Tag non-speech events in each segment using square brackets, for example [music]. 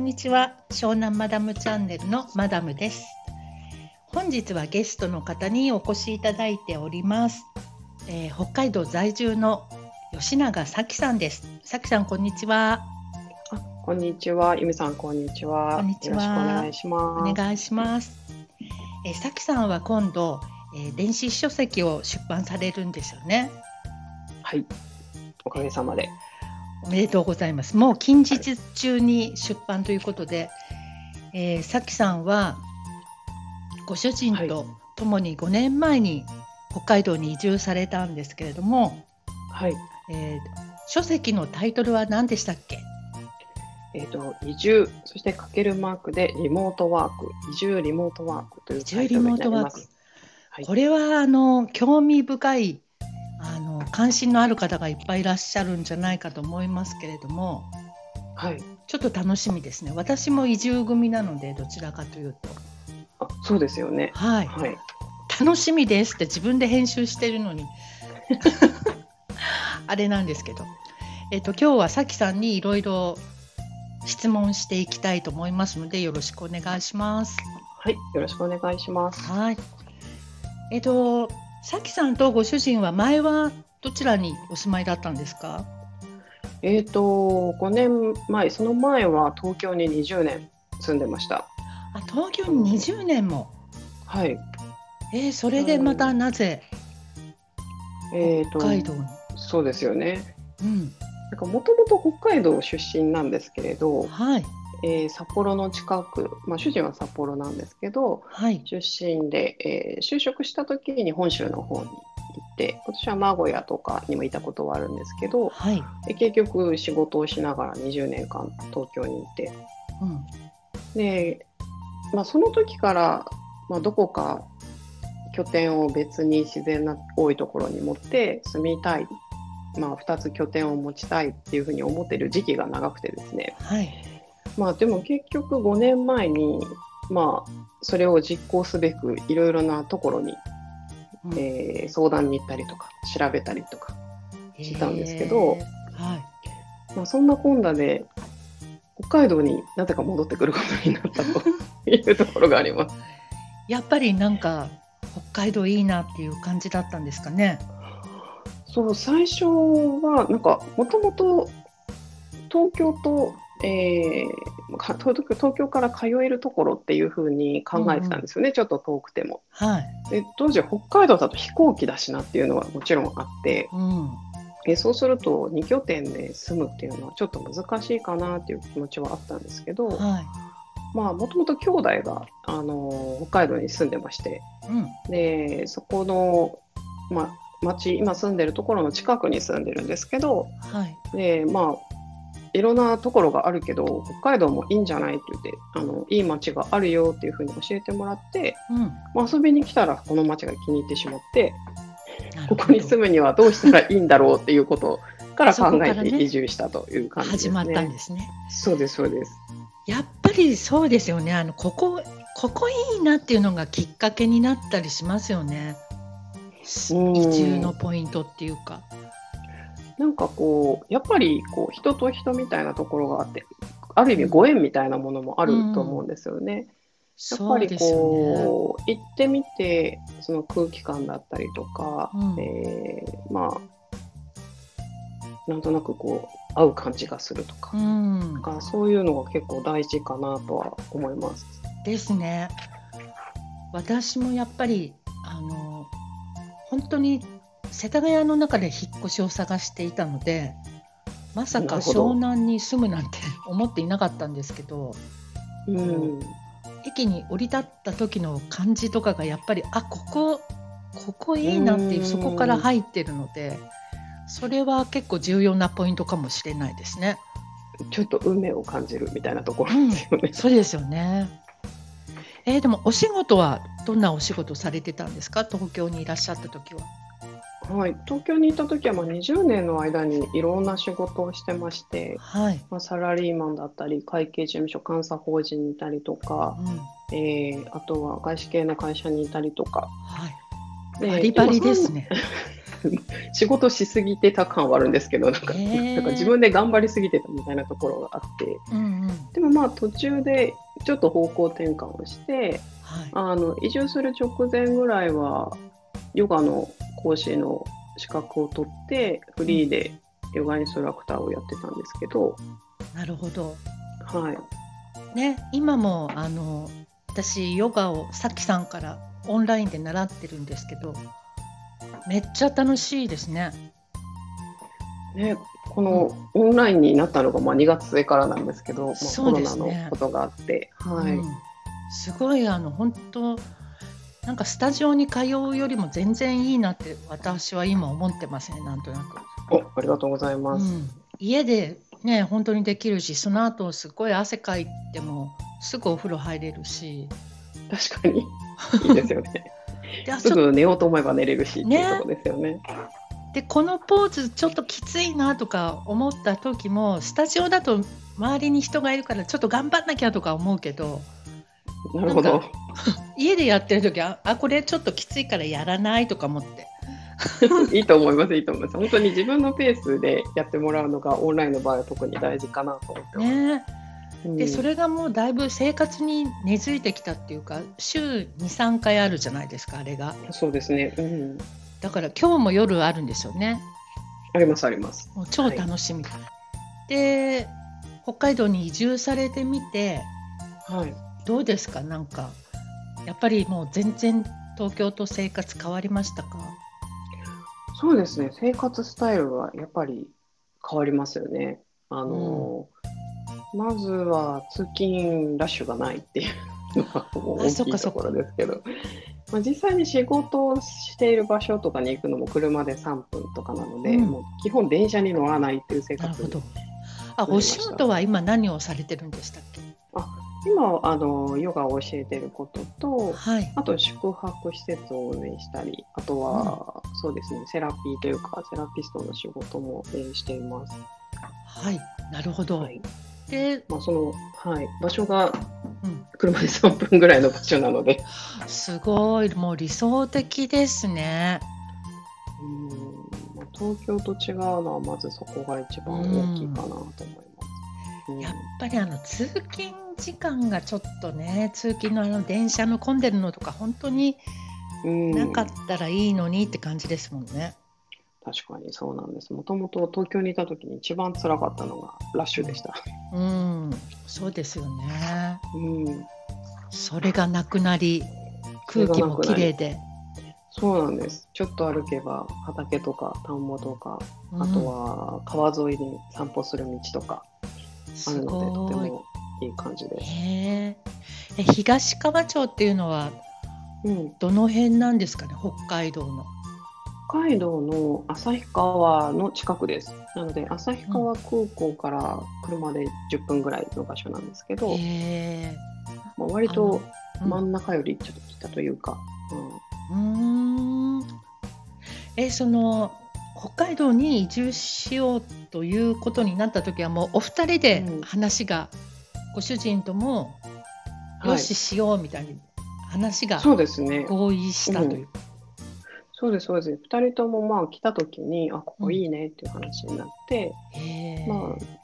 んにちは。湘南マダムチャンネルのマダムです。本日はゲストの方にお越しいただいております、えー北海道在住の吉永咲さんです。咲さんこんにちは。あこんにちは、ゆみさん、こんにちは。こんにちは。よろしくお願いしおます。願いします、えー、咲さんは今度、えー電子書籍を出版されるんですよね。はい。おかげさまで。おめでとうございます。もう近日中に出版ということで、えー、さきさんはご主人と共に5年前に北海道に移住されたんですけれども、はい。えー書籍のタイトルは何でしたっけ？えっ、と、移住、そしてかけるマークでリモートワーク、移住リモートワークという移住リモートワーク。はいこれはあの興味深いあの関心のある方がいっぱいいらっしゃるんじゃないかと思いますけれども、はい。ちょっと楽しみですね。私も移住組なのでどちらかというと、あ、そうですよね。はい。はい。楽しみですって自分で編集してるのに [laughs] あれなんですけど、えっと今日はさきさんにいろいろ質問していきたいと思いますのでよろしくお願いします。はい。よろしくお願いします。はい。えっとさきさんとご主人は前はどちらにお住まいだったんですか？えっ、と、5年前、その前は東京に20年住んでました。あ東京に20年も？はい。えー、それでまたなぜ？えっ、と北、海道に？そうですよね。うん。なんかもともと北海道出身なんですけれど、はいえー札幌の近く、まあ、主人は札幌なんですけどはい出身で、えー就職した時に本州の方に行って私は名古屋とかにもいたことはあるんですけどはい。で結局仕事をしながら20年間東京にいてうん。で、まあ、その時から、まあ、どこか拠点を別に自然が多いところに持って住みたい、まあ、2つ拠点を持ちたいっていうふうに思ってる時期が長くてですねはい。まあでも結局5年前にまあそれを実行すべくいろいろなところに、うんえー相談に行ったりとか調べたりとか、したんですけどはい。まあ、そんなこんなで北海道になぜか戻ってくることになったというところがあります。[laughs] やっぱりなんか北海道いいなっていう感じだったんですかね？そう最初はなんかもともと東京と、えーか東京から通えるところっていうふうに考えてたんですよね、ちょっと遠くても。はい。で当時北海道だと飛行機だしなっていうのはもちろんあってうん。えそうすると2拠点で住むっていうのはちょっと難しいかなっていう気持ちはあったんですけどはい。まあもともと兄弟が、あの北海道に住んでましてうん。でそこの、まあ、町今住んでるところの近くに住んでるんですけどはい。でまあいろんなところがあるけど北海道もいいんじゃないって言ってあのいい町があるよっていうふうに教えてもらって、うん。まあ、遊びに来たらこの町が気に入ってしまってここに住むにはどうしたらいいんだろうっていうことから考えて移住したという感じですね。始まったんですね。そうですそうです。やっぱりそうですよね。あのここここいいなっていうのがきっかけになったりしますよね。うん移住のポイントっていうか。なんかこうやっぱりこう人と人みたいなところがあってある意味ご縁みたいなものもあると思うんですよね。やっぱりそうね。こう行ってみてその空気感だったりとか、うんえーまあなんとなくこう合う感じがするとか,、うんなん。かそういうのが結構大事かなとは思います。ですね。私もやっぱりあの本当に世田谷の中で引っ越しを探していたのでまさか湘南に住むなんて思っていなかったんですけどうん駅に降り立った時の感じとかがやっぱりあここここいいなっていううんそこから入ってるのでそれは結構重要なポイントかもしれないですね。ちょっと運命を感じるみたいなところうんですよね。そうですよね。えーでもお仕事はどんなお仕事されてたんですか？東京にいらっしゃった時は。はい、東京にいた時はまあ20年の間にいろんな仕事をしてまして、はい。まあ、サラリーマンだったり会計事務所監査法人にいたりとか、うん、えーあとは外資系の会社にいたりとか。はい。でバリバリですね。[laughs] 仕事しすぎてた感はあるんですけどなんか,、なんか自分で頑張りすぎてたみたいなところがあって。うんうん。でもまあ途中でちょっと方向転換をしてはい。あの移住する直前ぐらいはヨガの講師の資格を取ってフリーでヨガインストラクターをやってたんですけど、なるほど。はい、ね今もあの私ヨガをさきさんからオンラインで習ってるんですけどめっちゃ楽しいですね。ね、このオンラインになったのがまあ2月末からなんですけど、まあ、そコロナのことがあって、はい。うん。すごいあの本当なんかスタジオに通うよりも全然いいなって私は今思ってますねなんとなく。おありがとうございます。うん、家でね本当にできるしその後すごい汗かいてもすぐお風呂入れるし確かに [laughs] いいですよね。すぐ寝ようと思えば寝れるしってねいうところですよね。でこのポーズちょっときついなとか思った時もスタジオだと周りに人がいるからちょっと頑張んなきゃとか思うけどなるほど。家でやってる時はあこれちょっときついからやらないとか思って [laughs] いいと思います、いいと思います。本当に自分のペースでやってもらうのがオンラインの場合は特に大事かなと思ってます。ねうんでそれがもうだいぶ生活に根付いてきたっていうか週23回あるじゃないですかあれがそうですね、うん。だから今日も夜あるんですよねあります、あります。もう超楽しみ、で北海道に移住されてみてはい。どうですか？なんかやっぱりもう全然東京と生活変わりましたか？そうですね、生活スタイルはやっぱり変わりますよね。あの、まずは通勤ラッシュがないっていうのが大きいところですけど、まあ、実際に仕事をしている場所とかに行くのも車で3分とかなので、うん。もう基本電車に乗らないっていう生活にあお仕事は今何をされてるんでしたっけ？今あのヨガを教えてることとはい。あと宿泊施設を運営したりあとは、そうですねセラピーというかセラピストの仕事も、えーしています。はい。なるほど、はい。で、まあ、その、はい、場所がうん、車で3分ぐらいの場所なので、すごい。もう理想的ですね。うん。まあ、東京と違うのはまずそこが一番大きいかなと思います。うん。やっぱりあの通勤時間がちょっとね通勤のあの電車の混んでるのとか本当にうんなかったらいいのにって感じですもんね。確かにそうなんです。もともと東京にいた時に一番辛かったのがラッシュでした。うん、そうですよね。うん、それがなくなり空気もきれいで。そうなんです。ちょっと歩けば畑とか田んぼとか、うんあとは川沿いに散歩する道とかあするので、とてごい。もいい感じで。ええ東川町っていうのはうん、どの辺なんですかね？北海道の。北海道の旭川の近くです。なので、旭川空港から車で10分ぐらいの場所なんですけど、へえまあ、割とうん。真ん中よりちょっと北というか、うーん。えその北海道に移住しようということになった時はもうお二人でうん。話が、ご主人ともはいよししようみたいに話がそうですね。合意したという。そうです、そうです。2人ともまあ来た時に、あ、ここいいねっていう話になって、へえまあ、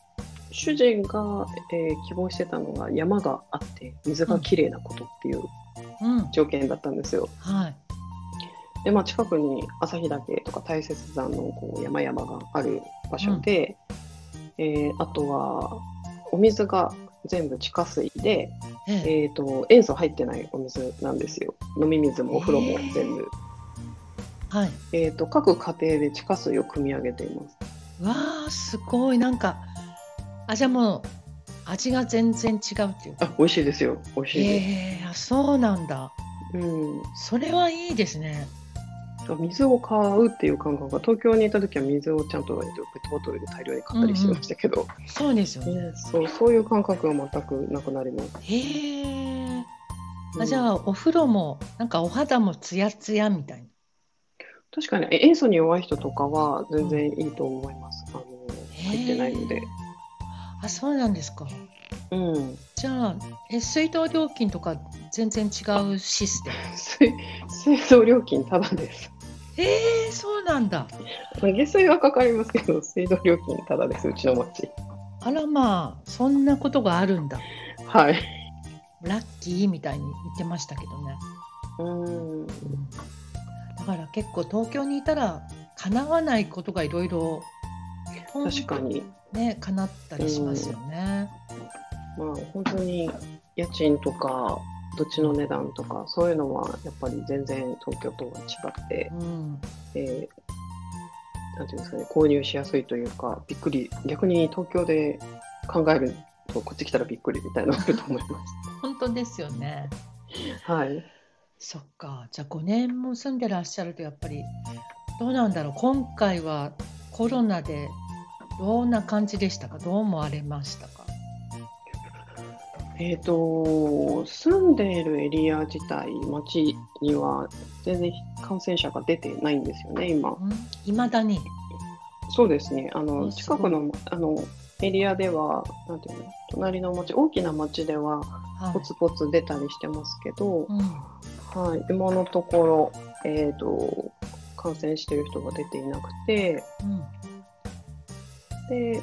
主人が、えー希望してたのが山があって水がきれいなことっていううん条件だったんですよ。はいで、まあ、近くに旭岳とか大雪山のこう山々がある場所で、えーあとはお水が全部地下水で、えええー、と塩素入ってないお水なんですよ。飲み水もお風呂も全部。はいえー、と各家庭で地下水を汲み上げています。わあすごいなんかあじゃあもう味が全然違うっていうかあ、美味しいですよ。美味しいです。へえあそうなんだうん、それはいいですね水を買うっていう感覚が東京にいた時は水をちゃんと、えっとペットボトルで大量に買ったりしてましたけど、そうですよね。ねそうそういう感覚が全くなくなります。へあじゃあお風呂もなんかお肌もツヤツヤみたいな。確かにえ塩素に弱い人とかは全然いいと思います。あの入ってないので。あそうなんですか。うん、じゃあえ水道料金とか全然違うシステム。[laughs] 水水道料金ただです。えー、そうなんだ。まあ下水はかかりますけど、[laughs] 水道料金ただです、うちの町。あらまあ、そんなことがあるんだ。はい。ラッキーみたいに言ってましたけどね。うん。だから結構東京にいたら叶わないことがいろいろ確かに。ね叶ったりしますよね。まあ、本当に家賃とか土地の値段とかそういうのはやっぱり全然東京とは違って、うん、えーなんていうんですかね購入しやすいというかびっくり逆に東京で考えるとこっち来たらびっくりみたいなのあると思いま [laughs] 本当ですよね。す。はい。そっか。じゃあ5年も住んでらっしゃるとやっぱりどうなんだろう。今回はコロナでどんな感じでしたか？どう思われましたか？えっ、と住んでいるエリア自体町には全然感染者が出てないんですよね今。うん、未だに。そうですね。ああの近くのあのエリアではなんていうの隣の町大きな町でははいポツポツ出たりしてますけど、うんはい、今のところ、えー、と感染している人が出ていなくてうんで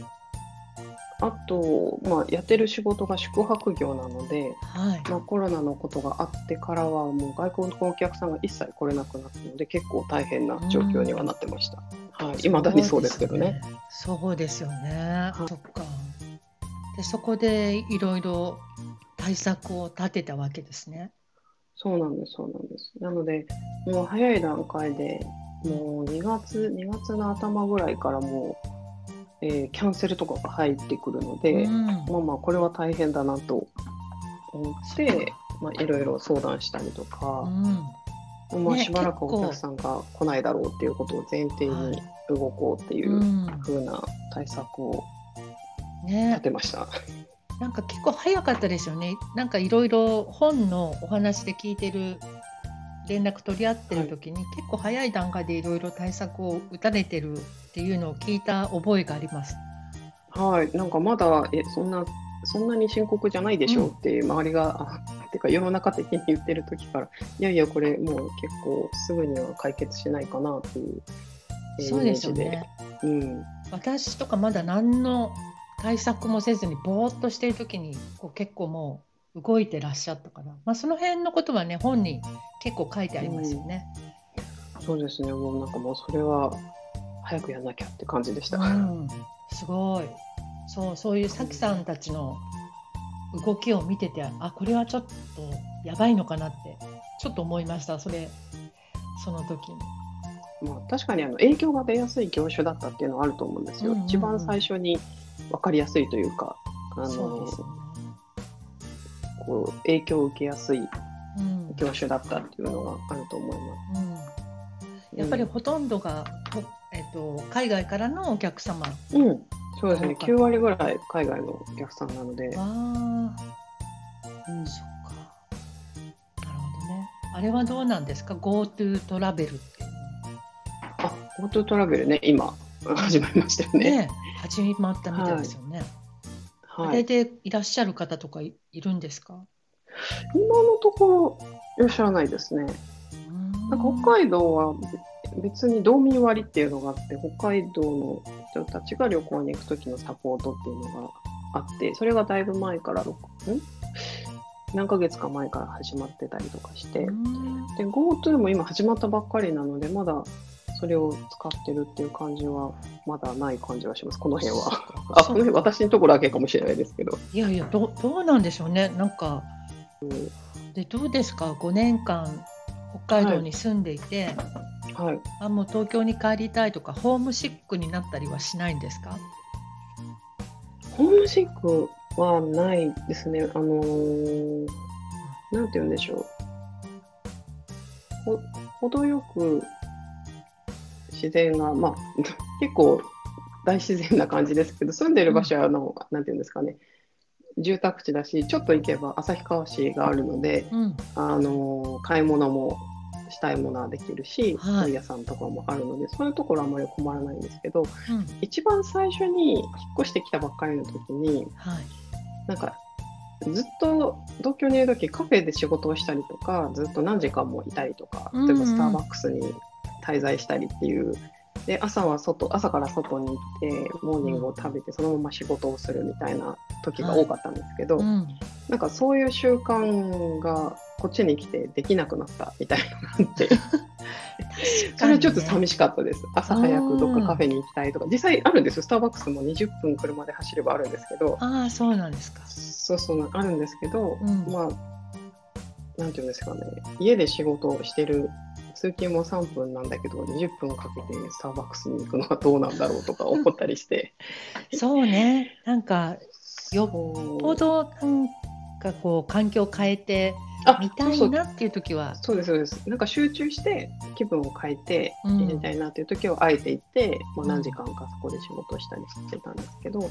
あと、まあ、やってる仕事が宿泊業なので、はい。まあ、コロナのことがあってからはもう外国のお客さんが一切来れなくなったので結構大変な状況にはなってました。はい、未だにそうですけどね。そうですよね。はいそっか。でそこでいろいろ対策を立てたわけですね。そうなんです、そうなんです。なので、もう早い段階で、もう2月、2月の頭ぐらいからもう、えーキャンセルとかが入ってくるので、うん。まあまあ、これは大変だなと思って、まあ、いろいろ相談したりとうか、ん。まあ、ねしばらくお客さんが来ないだろうっていうことを前提はいに動こうっていううん。風な対策を立ね、てました。なんか結構早かったですよね。なんかいろいろ本のお話で聞いてる連絡取り合ってる時に、結構早い段階でいろいろ対策を打たれてるっていうのを聞いた覚えがあります。はい、なんかまだ、え、そんな、そんなに深刻じゃないでしょうって周りが、あてか世の中的に言ってる時から、いやいや、これもう結構すぐには解決しないかなっていう、えーそうですよね。うん、私とかまだ何の対策もせずにぼーっとしている時にこう結構もう動いてらっしゃったから、まあ、その辺のことはね本に結構書いてありますよね。そうですね、もうなんかもうそれは早くやんなきゃって感じでした。うん、すごいそうそういうさきさんたちの動きを見ててあこれはちょっとやばいのかなってちょっと思いましたそれその時に。まあ、確かにあの影響が出やすい業種だったっていうのはあると思うんですよ。うんうんうん一番最初に分かりやすいというか、あの。こう影響を受けやすいうん業種だったっていうのがあると思います。うん、やっぱりほとんどが、ほえっと海外からのお客様うん、そうですね。多かった9割ぐらい海外のお客さんなので、あうんあ、そっか。なるほどね。あれはどうなんですか ?GoTo トラベルっていうあ、GoTo トラベルね、今 [laughs] 始まりましたよの。ね。ね、始まったみたいですよね。あれはい。でいらっしゃる方とかいいるんですか？今のところいらっしゃらないですね。なん。か北海道は別に道民割っていうのがあって、北海道の人たちが旅行に行く時のサポートっていうのがあって、それがだいぶ前から、ろくん？何ヶ月か前から始まってたりとかして、うん。で GoTo も今始まったばっかりなのでまだそれを使ってるっていう感じはまだない感じはします。この辺は。あこの辺私のところだけかもしれないですけど。いやいやどう、どうなんでしょうね。なんか、でどうですか ?5 年間北海道に住んでいて、はい。あもう東京に帰りたいとか、ホームシックになったりはしないんですか？ホームシックはないですね。あのーなんて言うんでしょう。ほ程よく自然がまあ [laughs] 結構大自然な感じですけど住んでる場所はあの、なんて言うんですかね住宅地だしちょっと行けば旭川市があるのでうん。あの買い物もしたいものはできるし、はい本屋さんとかもあるのでそういうところはあまり困らないんですけどうん。一番最初に引っ越してきたばっかりの時にはい。なんかずっと東京にいる時カフェで仕事をしたりとかずっと何時間もいたりとか例えばスターバックスに滞在したりっていう。で朝は外朝から外に行ってモーニングを食べてそのまま仕事をするみたいな時が多かったんですけど、うん。なんかそういう習慣がこっちに来てできなくなったみたいなのがあってそれはちょっと寂しかったです。朝早くどっかカフェに行きたいとか。実際あるんですよ。スターバックスも20分車で走ればあるんですけどああそうなんですか。そうそうあるんですけど、うん。まあなんていうんですかね。家で仕事をしてる通勤も3分なんだけど20分かけてスターバックスに行くのはどうなんだろうとか思ったりして。そうね。なんかよっぽどなんかこう環境を変えてあみたいうなっていう時は。そうですそうです。なんか集中して気分を変えてうん。やりたいなっていう時はあえて行って、まあ、うん。何時間かそこで仕事をしたりしてたんですけど、うん。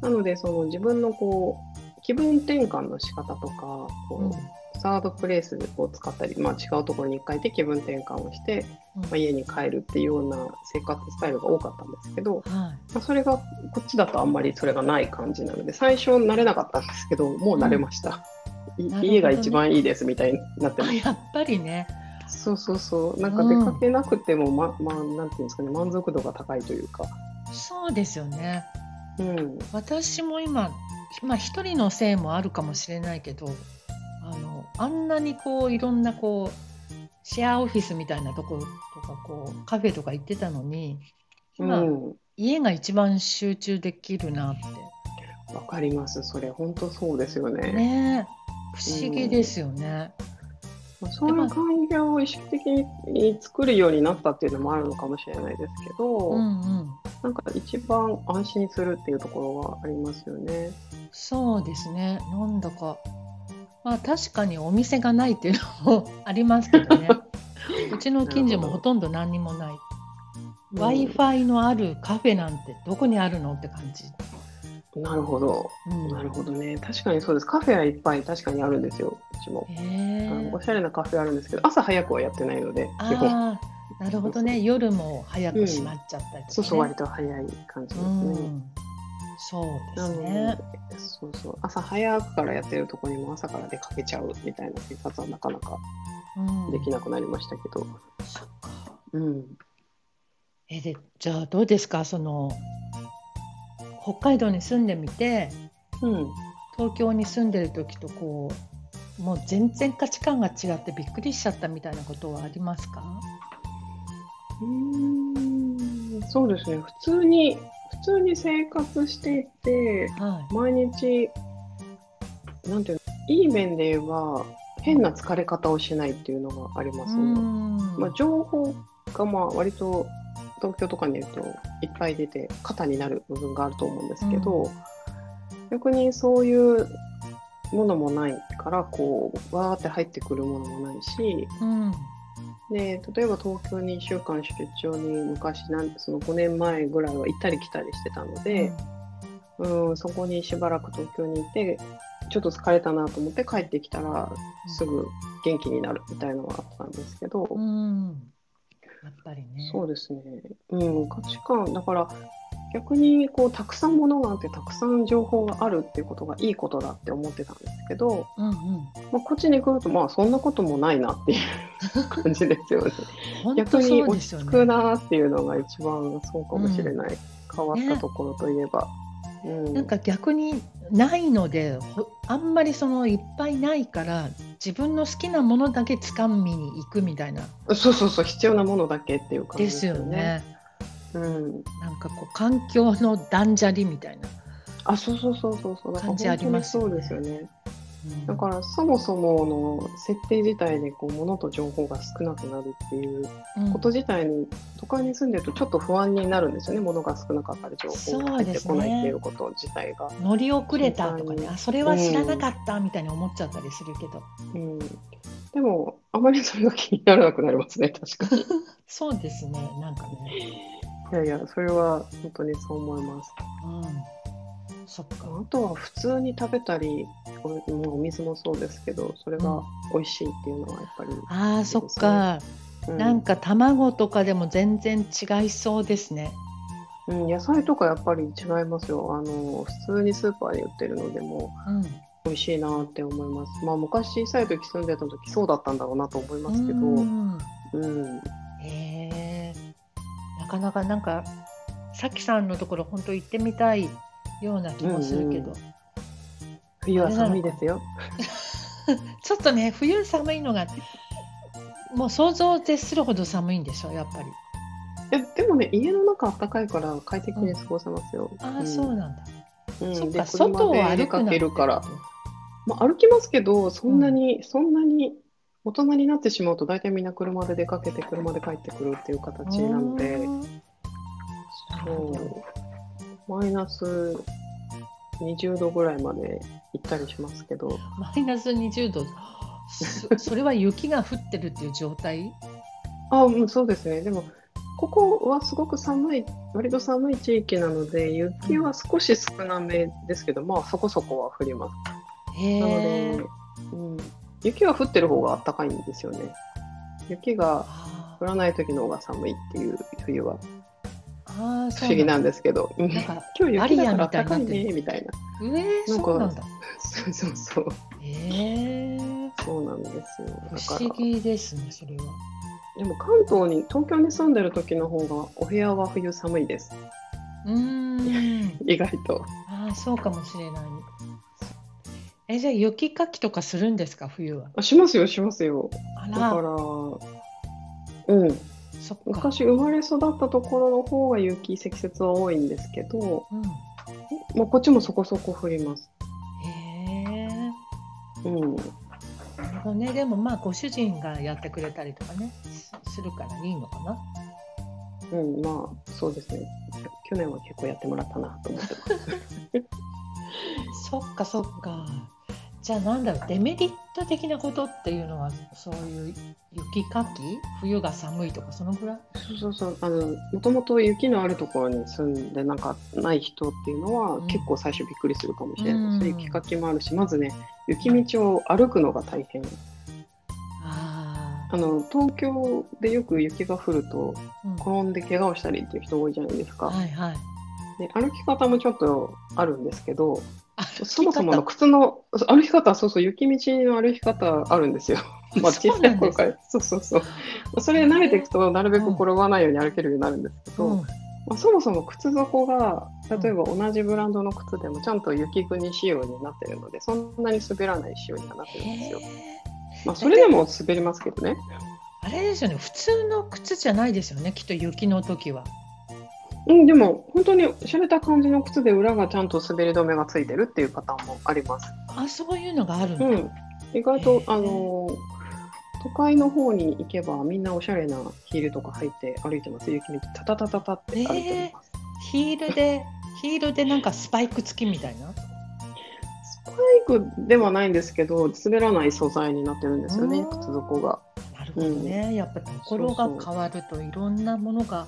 なのでその自分のこう気分転換の仕方とかこう、うん。サードプレイスを使ったり、まあ、違うところに一回行って気分転換をして、うん。まあ、家に帰るっていうような生活スタイルが多かったんですけど、はい。まあ、それがこっちだとあんまりそれがない感じなので最初慣れなかったんですけどもう慣れました、いなるほどね。家が一番いいですみたいになってます。あやっぱりね。そうそうそう。なんか出かけなくても、ままあなんていうんですかね満足度が高いというか、そうですよね。うん、私も今まあ一人のせいもあるかもしれないけどあのあんなにこういろんなこうシェアオフィスみたいなところとかこうカフェとか行ってたのに今、うん。家が一番集中できるなっわかりますそれ。本当そうですよね。てね。不思議ですよね。まあ、そういう環境を意識的に作るようになったっていうのもあるのかもしれないですけど、うんうん。なんか一番安心するっていうところはありますよね。そうですね。なんだか。まあ確かにお店がないっていうのもありますけどね。[laughs] うちの近所もほとんど何にもない。w i f i のあるカフェなんてどこにあるのって感じ、なるほど、うん、なるほどね。確かにそうです。カフェはいっぱい確かにあるんですよ。うちも。へあのおえしゃれなカフェあるんですけど、朝早くはやってないので、基本。ああなるほどね。夜も早く閉まっちゃったりとか、ねそうそう、割と早い感じですね。うん、そうですね。そうそう。朝早くからやってるところにも朝から出かけちゃうみたいな生活はなかなかうん、できなくなりましたけど、そっか。うん、えでじゃあどうですか？その北海道に住んでみてうん、東京に住んでる時とこうもう全然価値観が違ってびっくりしちゃったみたいなことはありますか？うーん。そうですね。普通に普通に生活していては毎日なんていうのいい面で言えば変な疲れ方をしないっていうのがありい。ますね。ん。まあ、情報がまあ割と東京とかにいるといっぱい出て肩になる部分があると思うんですけど、うん。逆にそういうものもないからこうわーって入ってくるものもないしうん。で例えば東京に1週間出張に昔なんその5年前ぐらいは行ったり来たりしてたので、うん、そこにしばらく東京にいてちょっと疲れたなと思って帰ってきたらすぐ元気になるみたいなのがあったんですけど、うんやっぱりね。そうですね、うん、価値観だから逆にこうたくさんものがあってたくさん情報があるっていうことがいいことだって思ってたんですけど、うんうん。まあ、こっちに来るとまあそんなこともないなっていう感じですよね。[laughs] 本当逆に落ち着くね。なっていうのが一番そうかもしれない、変わったところといえば。うん、なんか逆にないのでほあんまりそのいっぱいないから自分の好きなものだけ掴みに行くみたいなそうそうそう必要なものだけっていう感じでよですすよね。ね。うん、なんかこう環境の断捨離みたいな。あそうそうそうそうそう感じありますそうですよね。うん。だからそもそもの設定自体でこう物と情報が少なくなるっていううん。こと自体に都会に住んでるとちょっと不安になるんですよね物が少なかったり情報が入ってこないっていうこと自体が。乗り遅れたとかねうんあそれは知らなかったみたいに思っちゃったりするけど、うん、でもあまりそれが気にならなくなりますね確かに。[laughs] そうですねなんかね、いやいやそれは本当にそう思います。うん、そっか。あとは普通に食べたりおもうお水もそうですけどそれが美味しいっていうのはやっぱり、あーそっか、うなんか卵とかでも全然違いそうですね。うん、野菜とかやっぱり違いますよ。あの普通にスーパーで売ってるのでもうん。美味しいなって思います。まあ昔小さい時住んでた時そうだったんだろうなと思いますけど。うん。うん。へえなかなかなんかさきさんのところ本当行ってみたいような気もするけど、うん冬は寒いですよ。[laughs] ちょっとね冬寒いのがもう想像を絶するほど寒いんでしょやっぱり。えでもね家の中暖かいから快適に過ごせますよ。ああ、ん。そうなんだ、うん。そっか外をで歩かけるから。まあ、歩きますけど、そんなに、そんなに大人になってしまうと、大体みんな車で出かけて、車で帰ってくるっていう形なので、そう、マイナス20度ぐらいまで行ったりしますけど、マイナス20度そ [laughs] それは雪が降ってるっていう状態？あ、うん、そうですね。でも、ここはすごく寒い、割と寒い地域なので、雪は少し少なめですけど、まあ、そこそこは降ります。へなのえで、うん、雪は降ってる方が暖かいんですよね。雪があ降らない時の方が寒いっていう冬はあー不思議なんでですけど、うんなんか今日雪だからバリアみたいねみたいな。すえー、なんかそうなんだそうそうそう。へえそうなんですよ。だ不思、議ですねそれはでも関東に、東京に住んでる時の方がお部屋は冬寒いです。うーん意外と。ああそうかもしれないえじゃあ雪かきとかするんですか冬は？あしますよ、しますよ。あだからら、うん。昔生まれ育ったところの方が雪、積雪は多いんですけど、うんまあ、こっちもそこそこ降ります。へえうん。ねでもまあご主人がやってくれたりとかねすするからいいのかなうん、まあ、そうですね。去年は結構やってもらったなと思ってます。[laughs] そっかそっかじゃあなんだろうデメリット的なことっていうのはそういう雪かき？冬が寒いとかそのぐらい？そうそうそう。あの、もともと雪のあるところに住んでなんかない人っていうのは、うん結構最初びっくりするかもしれない。うん雪かきもあるし、まずね、雪道を歩くのが大変。ああの、東京でよく雪が降ると、転んで怪我をしたりっていう人多いじゃないですか。はいはいで歩き方もちょっとあるんですけど、あそもそもの靴の歩き方、そうそう、雪道の歩き方あるんですよ。まあ、小さい頃から。そうそうそう。それ慣れていくと、なるべく転ばないように歩けるようになるんですけど、うんまあ、そもそも靴底が、例えば同じブランドの靴でもちゃんと雪国仕様になってるので、そんなに滑らない仕様にはなってるんですよ。まあ、それでも滑りますけどね。あれですよね普通の靴じゃないですよねきっと雪の時はうん、でも、本当に洒落た感じの靴で裏がちゃんと滑り止めがついてるっていうパターンもあります。あそういうのがあるんだ、うん、意外へとー。あの都会の方に行けばみんなおしゃれなヒールとか履いて歩いてます。雪道タタタタタって歩いてます、ヒールでヒールでなんかスパイク付きみたいな？スパイクではないんですけど滑らない素材になってるんですよねうん靴底が。なるほどね、やっぱところが変わるといろんなものが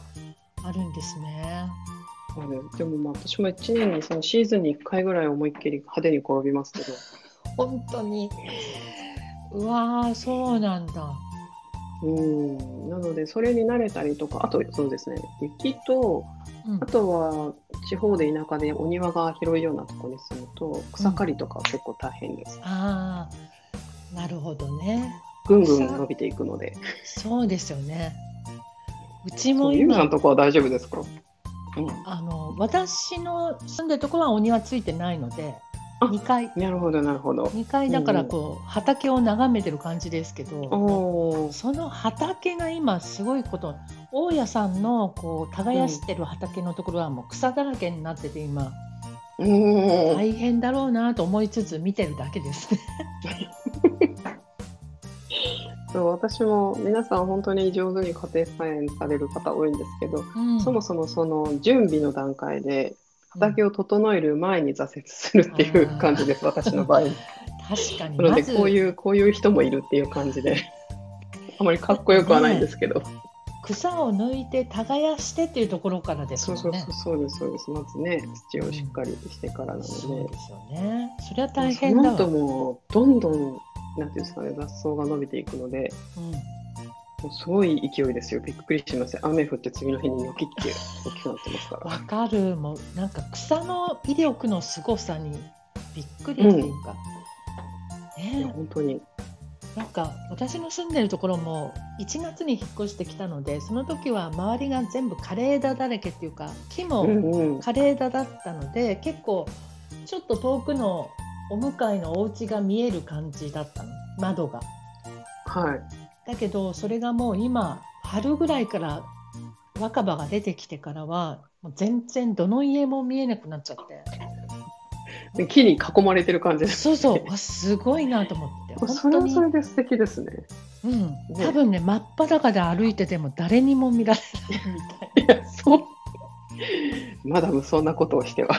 あるんですね。そうでもまあ私も1年にそのシーズンに1回ぐらい思いっきり派手に転びますけど本当にうわーそうなんだ。うんなのでそれに慣れたりとかあとそうですね雪とうんあとは地方で田舎でお庭が広いようなところに住むと草刈りとかは結構大変です。ああなるほどね。ぐんぐん伸びていくので。そうですよね。うちも今のとこは大丈夫ですか、うん、あの私の住んでるところはお庭ついてないのであ2階なるほどなるほど。2階だからこう畑を眺めてる感じですけど。その畑が今すごいこと大家さんのこう耕してる畑のところはもう草だらけになってて今うん。大変だろうなと思いつつ見てるだけです。[laughs] そう私も皆さん本当に上手に家庭菜園される方多いんですけど、うんそもそもその準備の段階で畑を整える前に挫折するっていう感じです、私の場合。確かになのでこういうこういう人もいるっていう感じで、あまりかっこよくはないんですけど。草を抜いて耕してっていうところからですね。そうそうそうですそうです。まずね土をしっかりしてからなので。そうですよね。それは大そ変だわ。の後もどんどんなんていうんですかね雑草が伸びていくのでうん。もうすごい勢いですよ。びっくりします。よ雨降って次の日にニョキって大きくなってますから。わかる。もうなんか草の威力の凄さにびっくりっていうか、いやね本当に。なんか私の住んでるところも1月に引っ越してきたのでその時は周りが全部枯れ枝だらけっていうか木もうんうん。枯れ枝だったので結構ちょっと遠くのお向かいのお家が見える感じだったの窓が。はい。だけどそれがもう今春ぐらいから若葉が出てきてからはもう全然どの家も見えなくなっちゃってで木に囲まれてる感じです。そうそうわすごいなと思って [laughs] それは本当にそれで素敵ですね。うん、多分ね真っ裸で歩いてても誰にも見られないみたいいや、そう。マダムそんなことをしては。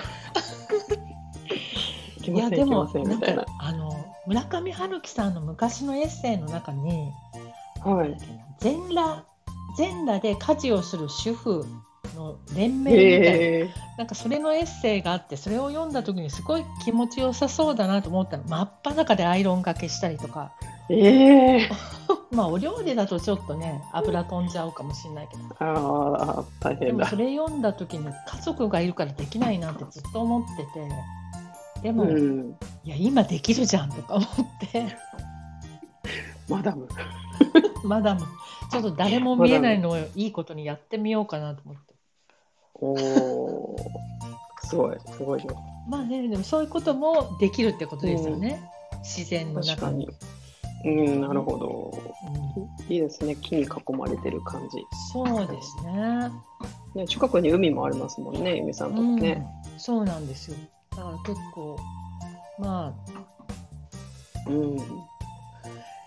いやでも。あの村上春樹さんの昔のエッセイの中にはい。全裸全裸で家事をする主婦の連盟みたいな。なんかそれのエッセイがあってそれを読んだ時にすごい気持ちよさそうだなと思ったの真っ裸でアイロンがけしたりとかええ。[laughs] まあお料理だとちょっとね油飛んじゃうかもしれないけどああ、大変だでもそ。れ読んだ時に家族がいるからできないなってずっと思っててでも、いうん。や今できるじゃんとか思って [laughs] マダム。[laughs] まだちょっと誰も見えないのをいいことにやってみようかなと思って。おお。すごい、すごいよ。まあね、でもそういうこともできるってことですよね。自然の中に。うん、なるほど。うんいいですね。木に囲まれてる感じ。そうですね。ね、近くに海もありますもんね、ゆみさんとこね。うん、そうなんですよ。だから結構まうん。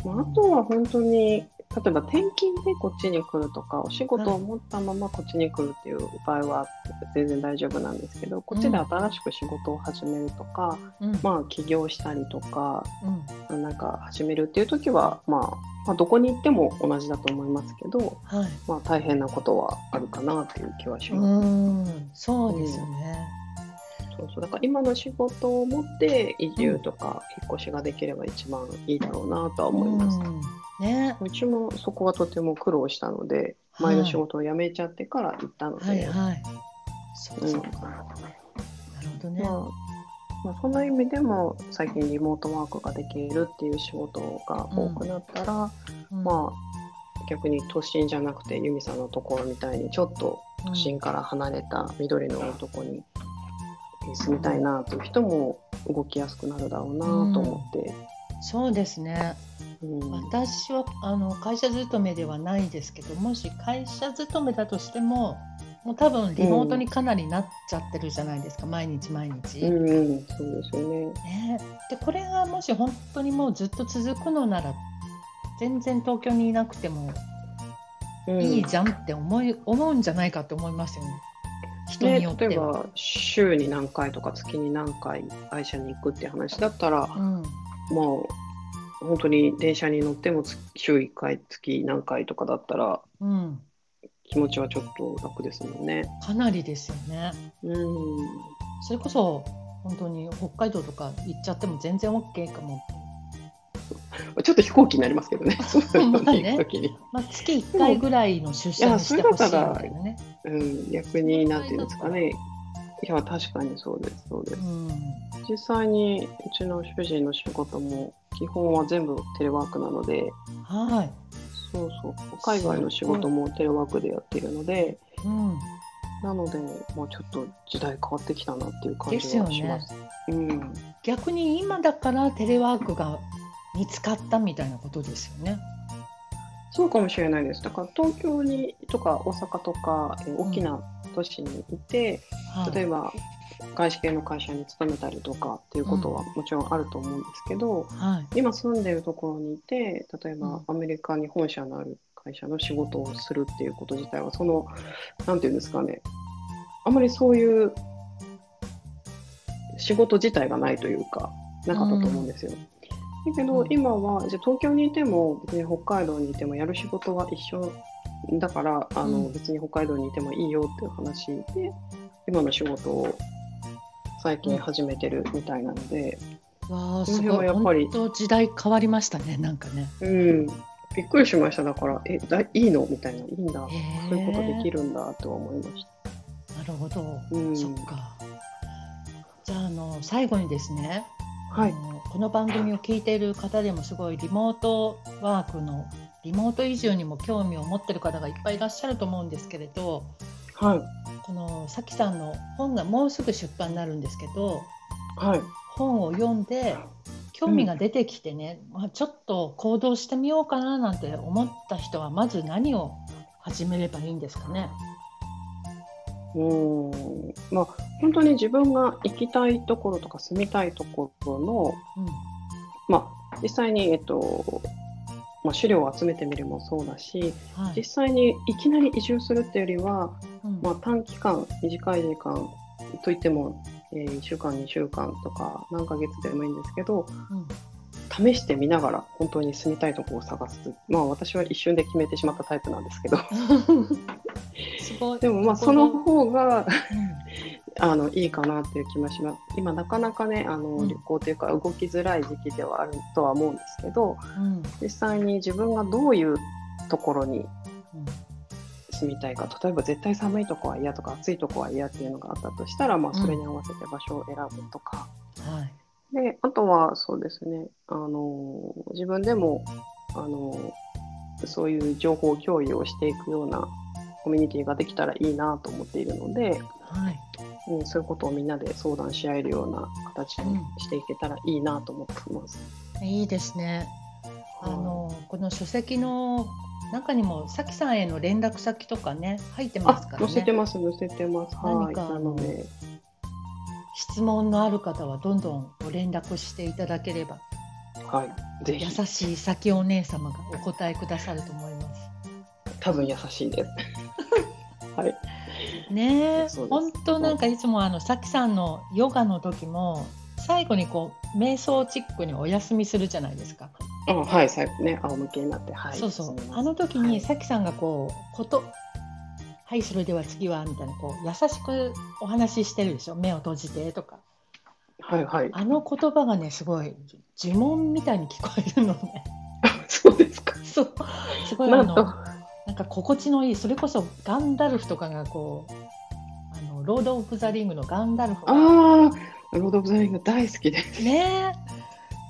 まあ、あとは本当に、例えば転勤でこっちに来るとか、お仕事を持ったままこっちに来るっていう場合は全然大丈夫なんですけど、こっちで新しく仕事を始めるとか、あ、うんまあ起業したりとか、うん、なんか始めるっていう時は、まあ、まあ、どこに行っても同じだと思いますけど、はい。まあ大変なことはあるかなっていう気はしうます。ん、そうですよね。そうそうだから今の仕事を持って移住とか引っ越しができれば一番いいだろうなとは思います。うんね、うちもそこはとても苦労したので、はい前の仕事を辞めちゃってから行ったので、はいはい。そううんそうか。なるほどね。まあまあ、そんな意味でも最近リモートワークができるっていう仕事が多くなったら、うんまあ逆に都心じゃなくて由美さんのところみたいにちょっと都心から離れた緑の多いとこに住みたいなという人も動きやすくなるだろうなと思って。そうですね。うん私はあの会社勤めではないですけどもし会社勤めだとしてももう多分リモートにかなりなっちゃってるじゃないですか、毎日毎日。うんうん、そうですよね。ね、でこれがもし本当にもうずっと続くのなら全然東京にいなくてもうんいいじゃんって思い、思うんじゃないかって思いますよね人によっね、例えては。ば週に何回とか月に何回会社に行くって話だったら、うんまあ本当に電車に乗ってもつ週1回月何回とかだったらうん、気持ちはちょっと楽ですもんね。かなりですよね。うんそれこそ本当に北海道とか行っちゃっても全然 OK かも。ちょっと飛行機になりますけどね、そういうのまあねに行く時に。まあ、月1回ぐらいの出社にしてほしいみたいなね。うん、逆になんていうんですかね。いや、確かにそうです、そうです。うん実際にうちの主人の仕事も基本は全部テレワークなので、はい、そうそう、海外の仕事もテレワークでやっているので、うん、なので、まあ、ちょっと時代変わってきたなっていう感じはします。うん、逆に今だからテレワークが見つかったみたいなことですよね。そうかもしれないです。だから東京にとか大阪とか、え大きな都市にいて、はい、例えば外資系の会社に勤めたりとかっていうことはもちろんあると思うんですけど、はい、今住んでるところにいて例えばうんアメリカに本社のある会社の仕事をするっていうこと自体はそのなんていうんですかねあまりそういう仕事自体がないというかなかったと思うんですよ。だけどうん。今はじゃあ東京にいても別に北海道にいてもやる仕事は一緒だからあの、うん。別に北海道にいてもいいよっていう話で今の仕事を最近始めてるみたいなので、わあその辺すご。はい。やっぱり時代変わりましたねなんかね。うん、びっくりしました。だからえだいいの？みたいな。いいんだ。そういうことできるんだとは思いました。なるほど、うん。そっか。じゃああの最後にですね、はい。この番組を聞いている方でもすごいリモートワークのリモート移住にも興味を持ってる方がいっぱいいらっしゃると思うんですけれどはい。このさきさんの本がもうすぐ出版になるんですけどはい。本を読んで興味が出てきてね、まあ、ちょっと行動してみようかななんて思った人はまず何を始めればいいんですかね？うーん。まあ本当に自分が行きたいところとか住みたいところのうん。まあ実際にえっとまあ資料を集めてみるもそうだしはい。実際にいきなり移住するっていうよりはうん。まあ短期間短い時間といっても、えー1週間2週間とか何ヶ月でもいいんですけどうん試してみながら本当に住みたいところを探す。まあ私は一瞬で決めてしまったタイプなんですけど [laughs] すごい。でもまあその方がうん。[laughs] あのいいかなっていう気もします。今なかなかねあのうん。旅行というか動きづらい時期ではあるとは思うんですけどうん。実際に自分がどういうところにうん。住みたいか例えば絶対寒いとこは嫌とか暑いとこは嫌っていうのがあったとしたら、まあ、それに合わせて場所を選ぶとか、はい。であとはそうですねあの自分でもあのそういう情報共有をしていくようなコミュニティができたらいいなと思っているので、はいうん、そういうことをみんなで相談し合えるような形にしていけたらいいなと思ってます。いいですね。あのこの書籍の中にもさきさんへの連絡先とかね入ってますからあ載せてね。ます載せてます。はい。何かなので、質問のある方はどんどんご連絡していただければはい。ぜ優ひしいさきお姉様がお答えくださると思います。多分優しいです。はい。ね本当なんかいつもあのさきさんのヨガの時も最後にこう瞑想チックにお休みするじゃないですか。あはい最後ね仰向けになってはい。そうそうあの時はいにさきさんがこうことはいそれでは次はみたいなこう優しくお話ししてるでしょ？目を閉じてとかはいはい。あの言葉がねすごい呪文みたいに聞こえるのね [laughs] そうですか。そうすごいあのか心地のいいそれこそガンダルフとかがこうあのロード・オブ・ザ・リングのガンダルフがああロードオブザリング大好きです。ね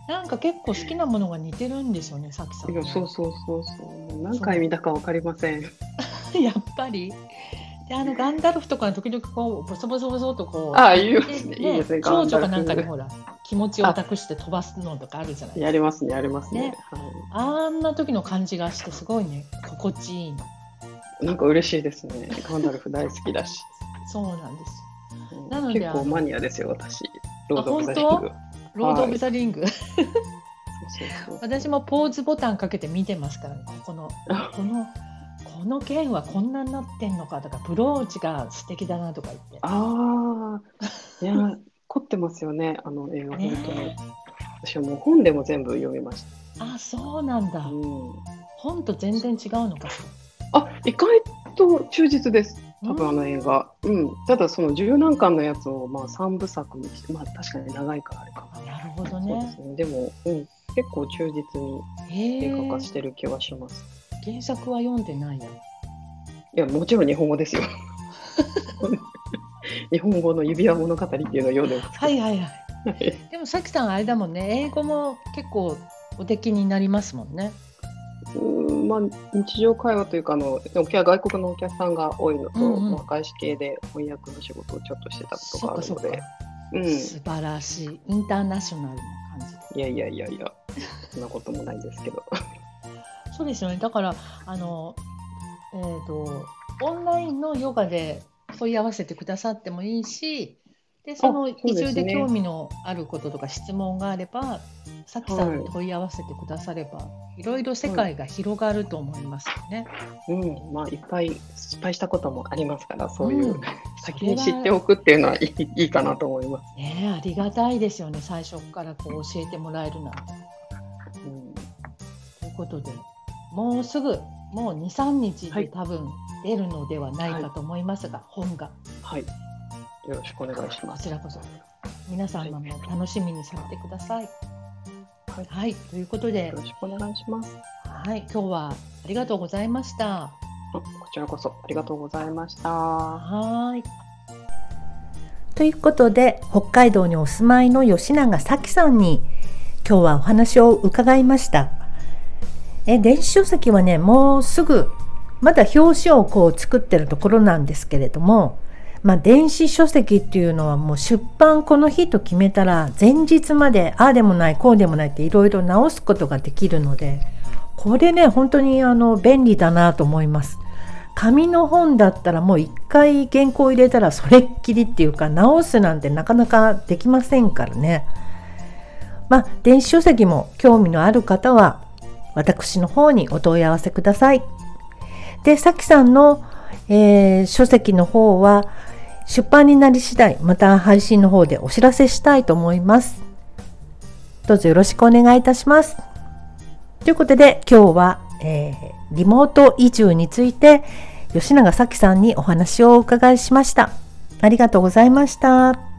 えなんか結構好きなものが似てるんですよねさきさんそうそうそうそう。何回見たかわかりません。[laughs] やっぱり。であのガンダルフとか時々こうボソボソボソとこうああ言いますね。いいねですね。蝶々かなんかにほら気持ちを託して飛ばすのとかあるじゃないダルフやりますねやりますね。ねあんな時の感じがしてすごいね心地いいのはい。なんか嬉しいですね。ガンダルフ大好きだし。そうなんですうんなので結構マニアですよ私。ロードオブザリンあグ。ロード・オブ・ザ・リング？私もポーズボタンかけて見てますからねここのあこのこの剣はこんなになってんのかとかブローチが素敵だなとか言ってああ、いや、凝ってますよね、あの映画、ね本当に。私はもう本でも全部読みましあそうなんだた。うん、本と全然違うのかしあ、意外と忠実です。ら多分あの映画。うん。ただその十何巻のやつをまあ三部作にして、まあ確かに長いからあれか。あなるほどそうでねすね。でも、うん、結構忠実に映画化してる気はします。原作は読んでないやいや、もちろん日本語ですよ。[laughs] 日本語の指輪物語っていうのを読んでます。はいはいはい。はい。でもさきさんあれだもんね。英語も結構おできになりますもんね。うん。まあ、日常会話というかあの、外国のお客さんが多いのと、うんうん。まあ、外資系で翻訳の仕事をちょっとしてたことがあるので、うん、素晴らしい。インターナショナルな感じで。いやいやいやいや、そんなこともないですけど。そうですよね。だからあのえっ、とオンラインのヨガで問い合わせてくださってもいいしでその移住で興味のあることとか質問があればさきさんに問い合わせてくだされば、い、ろいろ世界が広がると思いますよね。うん、まあ、いっぱい失敗したこともありますから、そういう、うん先に知っておくっていうのはいいいいかなと思います。ねえありがたいですよね最初からこう教えてもらえるなんて。うん、ということでもうすぐもう23日はいで多分出るのではないかと思いますが、本がはい。よろしくお願いします。こちらこそ皆様も楽しみにされてください。はい、ということでよ、ろしくお願いします。はい、今日はありがとうございました。あこちらこそありがとうございました。はい。ということで北海道にお住まいの吉永咲さんに今日はお話を伺いましたえ電子書籍はねもうすぐまだ表紙をこう作ってるところなんですけれどもまあ、電子書籍っていうのはもう出版この日と決めたら前日までああでもないこうでもないっていろいろ直すことができるのでこれね本当にあの便利だなと思います。紙の本だったらもう一回原稿入れたらそれっきりっていうか直すなんてなかなかできませんからね。まあ電子書籍も興味のある方は私の方にお問い合わせください。で、さきさんの、えー、書籍の方は出版になり次第また配信の方でお知らせしたいと思います。どうぞよろしくお願いいたします。ということで今日は、えー、リモート移住について吉永咲さんにお話をお伺いしました。ありがとうございました。